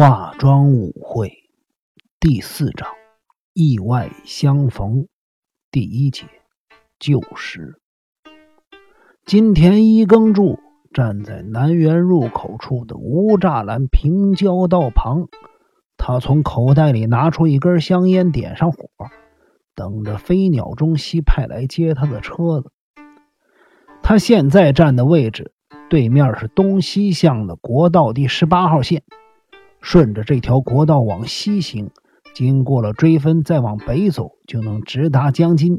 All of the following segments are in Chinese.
化妆舞会第四章：意外相逢。第一节：旧时。金田一耕助站在南园入口处的无栅栏平交道旁，他从口袋里拿出一根香烟，点上火，等着飞鸟中西派来接他的车子。他现在站的位置对面是东西向的国道第十八号线。顺着这条国道往西行，经过了追分，再往北走，就能直达江津。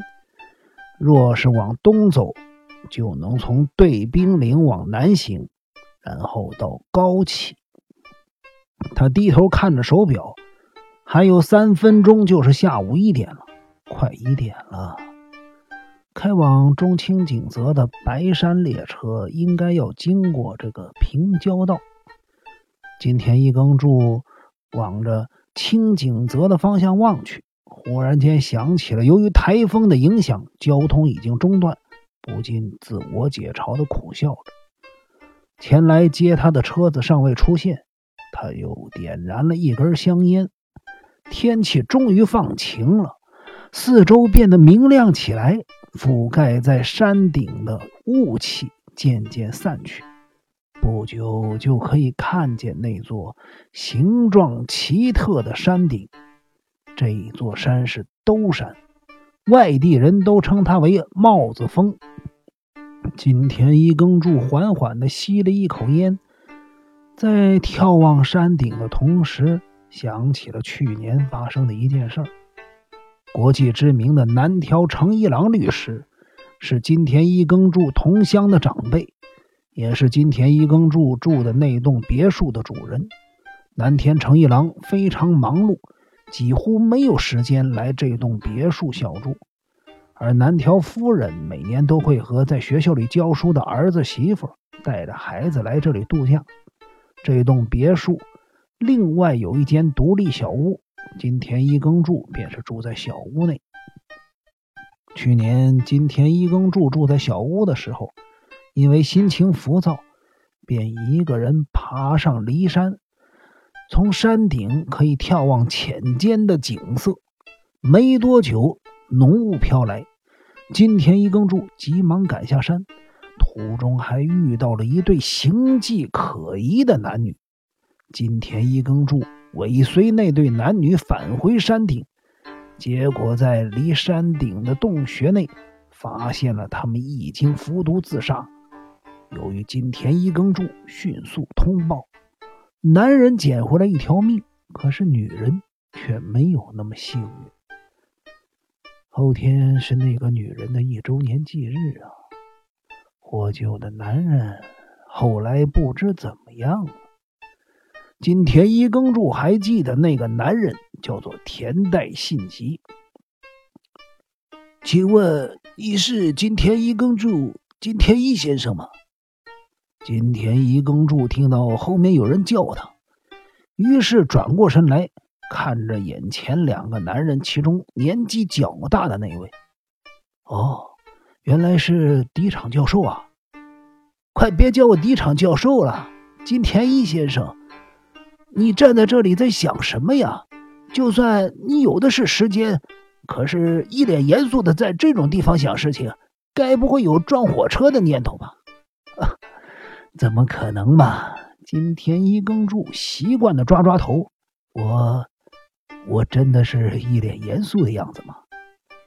若是往东走，就能从对兵岭往南行，然后到高崎。他低头看着手表，还有三分钟就是下午一点了，快一点了。开往中清景泽的白山列车应该要经过这个平交道。金田一耕助往着清景泽的方向望去，忽然间想起了由于台风的影响，交通已经中断，不禁自我解嘲的苦笑着。前来接他的车子尚未出现，他又点燃了一根香烟。天气终于放晴了，四周变得明亮起来，覆盖在山顶的雾气渐渐散去。不久就可以看见那座形状奇特的山顶。这一座山是兜山，外地人都称它为帽子峰。金田一耕助缓缓地吸了一口烟，在眺望山顶的同时，想起了去年发生的一件事。国际知名的南条诚一郎律师是金田一耕助同乡的长辈。也是金田一耕助住的那栋别墅的主人，南田成一郎非常忙碌，几乎没有时间来这栋别墅小住。而南条夫人每年都会和在学校里教书的儿子媳妇带着孩子来这里度假。这栋别墅另外有一间独立小屋，金田一耕助便是住在小屋内。去年金田一耕助住在小屋的时候。因为心情浮躁，便一个人爬上骊山。从山顶可以眺望浅间的景色。没多久，浓雾飘来，金田一耕助急忙赶下山。途中还遇到了一对形迹可疑的男女。金田一耕助尾随那对男女返回山顶，结果在离山顶的洞穴内发现了他们已经服毒自杀。由于金田一耕助迅速通报，男人捡回来一条命，可是女人却没有那么幸运。后天是那个女人的一周年忌日啊！获救的男人后来不知怎么样了。金田一耕助还记得那个男人叫做田代信吉。请问你是金田一耕助金田一先生吗？金田一耕助听到后面有人叫他，于是转过身来看着眼前两个男人，其中年纪较大的那位。哦，原来是敌场教授啊！快别叫我敌场教授了，金田一先生，你站在这里在想什么呀？就算你有的是时间，可是一脸严肃的在这种地方想事情，该不会有撞火车的念头吧？怎么可能嘛！金田一耕助习惯的抓抓头，我，我真的是一脸严肃的样子吗？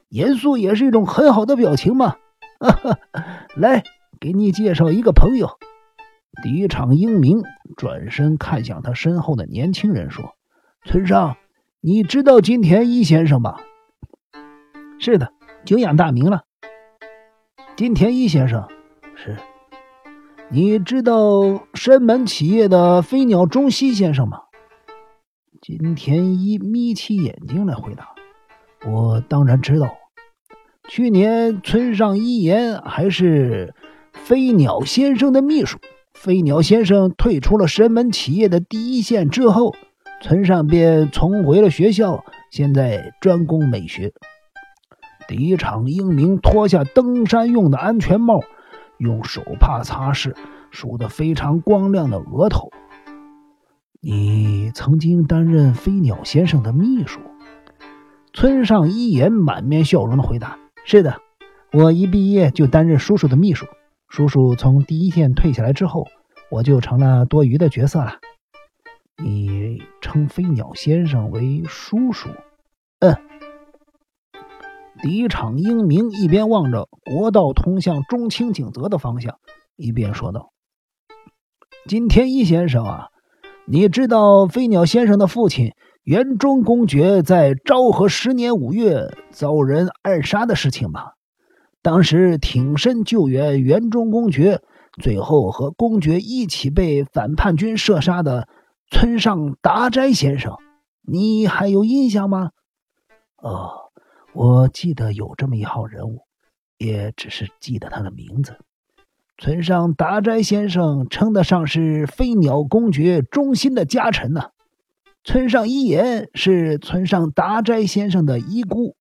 严肃也是一种很好的表情嘛！哈哈，来，给你介绍一个朋友。第一场英明转身看向他身后的年轻人说：“村上，你知道金田一先生吧？”“是的，久仰大名了。”金田一先生，是。你知道山门企业的飞鸟中西先生吗？金田一眯起眼睛来回答：“我当然知道。去年村上一言还是飞鸟先生的秘书。飞鸟先生退出了神门企业的第一线之后，村上便重回了学校，现在专攻美学。”第一场英明脱下登山用的安全帽。用手帕擦拭梳得非常光亮的额头。你曾经担任飞鸟先生的秘书？村上一言满面笑容的回答：“是的，我一毕业就担任叔叔的秘书。叔叔从第一线退下来之后，我就成了多余的角色了。”你称飞鸟先生为叔叔？嗯。敌场英明一边望着国道通向中清景泽的方向，一边说道：“金田一先生啊，你知道飞鸟先生的父亲园中公爵在昭和十年五月遭人暗杀的事情吗？当时挺身救援园中公爵，最后和公爵一起被反叛军射杀的村上达斋先生，你还有印象吗？”哦。我记得有这么一号人物，也只是记得他的名字。村上达斋先生称得上是飞鸟公爵忠心的家臣呢。村上一言是村上达斋先生的遗孤，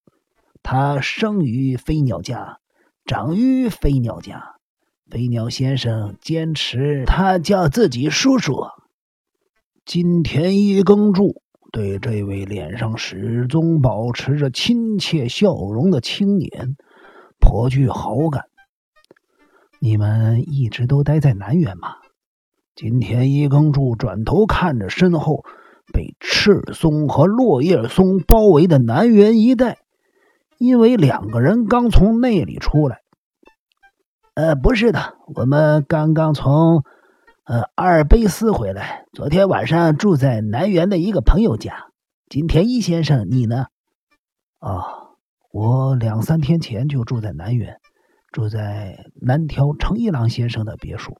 他生于飞鸟家，长于飞鸟家。飞鸟先生坚持他叫自己叔叔。金田一耕助。对这位脸上始终保持着亲切笑容的青年颇具好感。你们一直都待在南园吗？今天一耕柱转头看着身后被赤松和落叶松包围的南园一带，因为两个人刚从那里出来。呃，不是的，我们刚刚从。呃，阿尔卑斯回来，昨天晚上住在南园的一个朋友家。金田一先生，你呢？哦，我两三天前就住在南园，住在南条成一郎先生的别墅。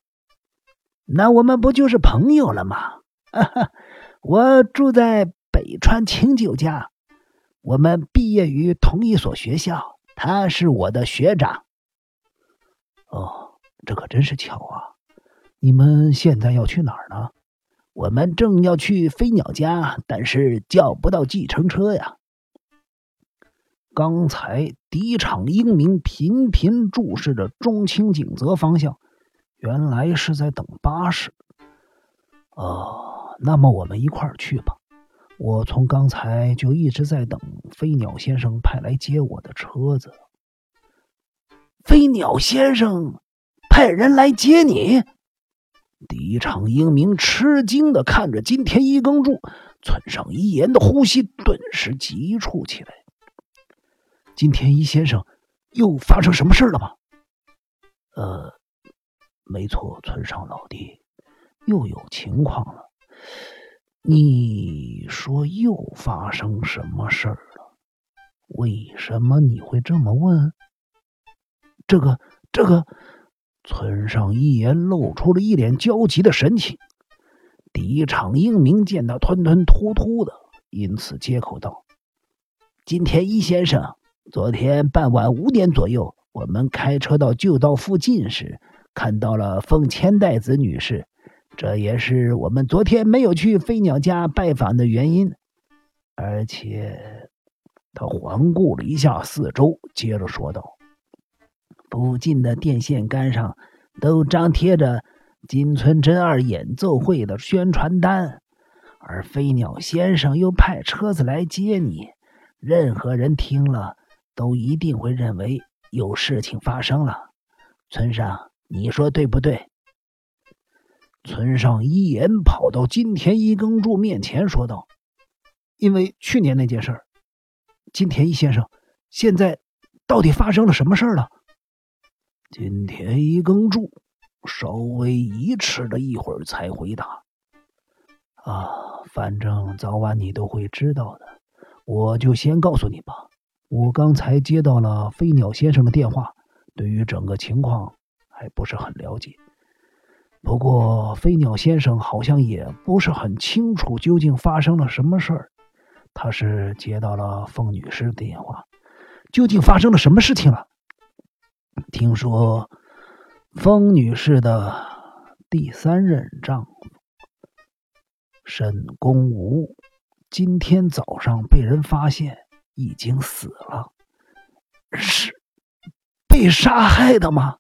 那我们不就是朋友了吗？我住在北川清酒家，我们毕业于同一所学校，他是我的学长。哦，这可真是巧啊！你们现在要去哪儿呢？我们正要去飞鸟家，但是叫不到计程车呀。刚才敌场英明频频注视着中清景泽方向，原来是在等巴士。哦，那么我们一块儿去吧。我从刚才就一直在等飞鸟先生派来接我的车子。飞鸟先生派人来接你？第一场英明吃惊的看着金田一耕助，村上一言的呼吸顿时急促起来。金田一先生，又发生什么事了吗？呃，没错，村上老弟，又有情况了。你说又发生什么事儿了？为什么你会这么问？这个，这个。村上一言露出了一脸焦急的神情。第一场英明见他吞吞吐吐的，因此接口道：“金田一先生，昨天傍晚五点左右，我们开车到旧道附近时，看到了丰千代子女士，这也是我们昨天没有去飞鸟家拜访的原因。而且，他环顾了一下四周，接着说道。”附近的电线杆上都张贴着金村真二演奏会的宣传单，而飞鸟先生又派车子来接你，任何人听了都一定会认为有事情发生了。村上，你说对不对？村上一言跑到金田一耕助面前说道：“因为去年那件事儿，金田一先生，现在到底发生了什么事儿了？”今天一更住稍微疑迟了一会儿，才回答：“啊，反正早晚你都会知道的。我就先告诉你吧。我刚才接到了飞鸟先生的电话，对于整个情况还不是很了解。不过飞鸟先生好像也不是很清楚究竟发生了什么事儿。他是接到了凤女士的电话，究竟发生了什么事情了？”听说，风女士的第三任丈夫沈公吴今天早上被人发现已经死了，是被杀害的吗？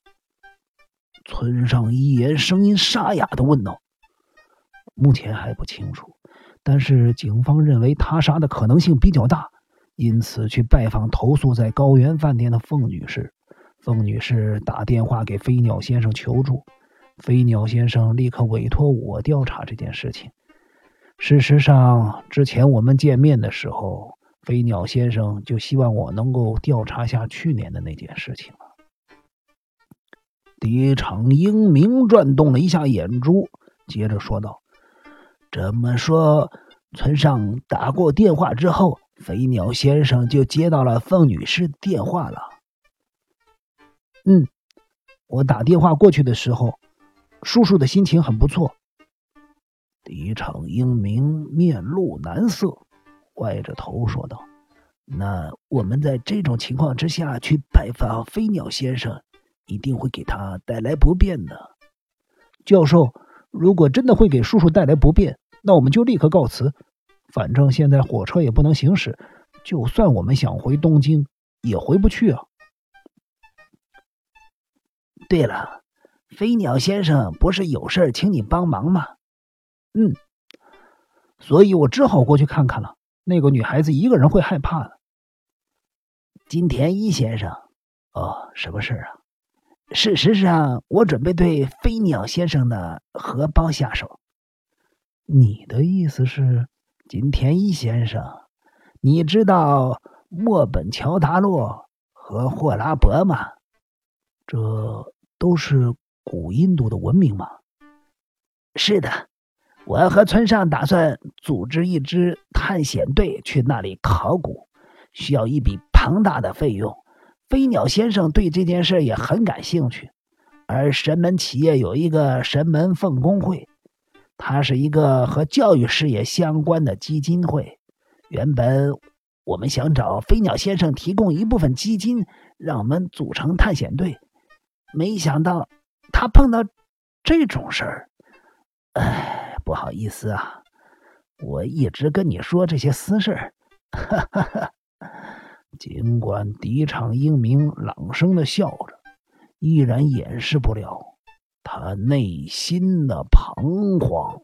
村上一言声音沙哑的问道。目前还不清楚，但是警方认为他杀的可能性比较大，因此去拜访投诉在高原饭店的凤女士。凤女士打电话给飞鸟先生求助，飞鸟先生立刻委托我调查这件事情。事实上，之前我们见面的时候，飞鸟先生就希望我能够调查下去年的那件事情了。狄长英明转动了一下眼珠，接着说道：“这么说，村上打过电话之后，飞鸟先生就接到了凤女士电话了。”“嗯，我打电话过去的时候，叔叔的心情很不错。”李长英明面露难色，歪着头说道：“那我们在这种情况之下去拜访飞鸟先生，一定会给他带来不便的。”教授，如果真的会给叔叔带来不便，那我们就立刻告辞。反正现在火车也不能行驶，就算我们想回东京，也回不去啊。对了，飞鸟先生不是有事请你帮忙吗？嗯，所以我只好过去看看了。那个女孩子一个人会害怕的。金田一先生，哦，什么事啊？事实上，我准备对飞鸟先生的荷包下手。你的意思是，金田一先生，你知道墨本乔达洛和霍拉伯吗？这都是古印度的文明吗？是的。我和村上打算组织一支探险队去那里考古，需要一笔庞大的费用。飞鸟先生对这件事也很感兴趣，而神门企业有一个神门奉公会，它是一个和教育事业相关的基金会。原本我们想找飞鸟先生提供一部分基金，让我们组成探险队，没想到他碰到这种事儿，唉。不好意思啊，我一直跟你说这些私事儿。哈哈哈。尽管狄昌英明朗声的笑着，依然掩饰不了他内心的彷徨。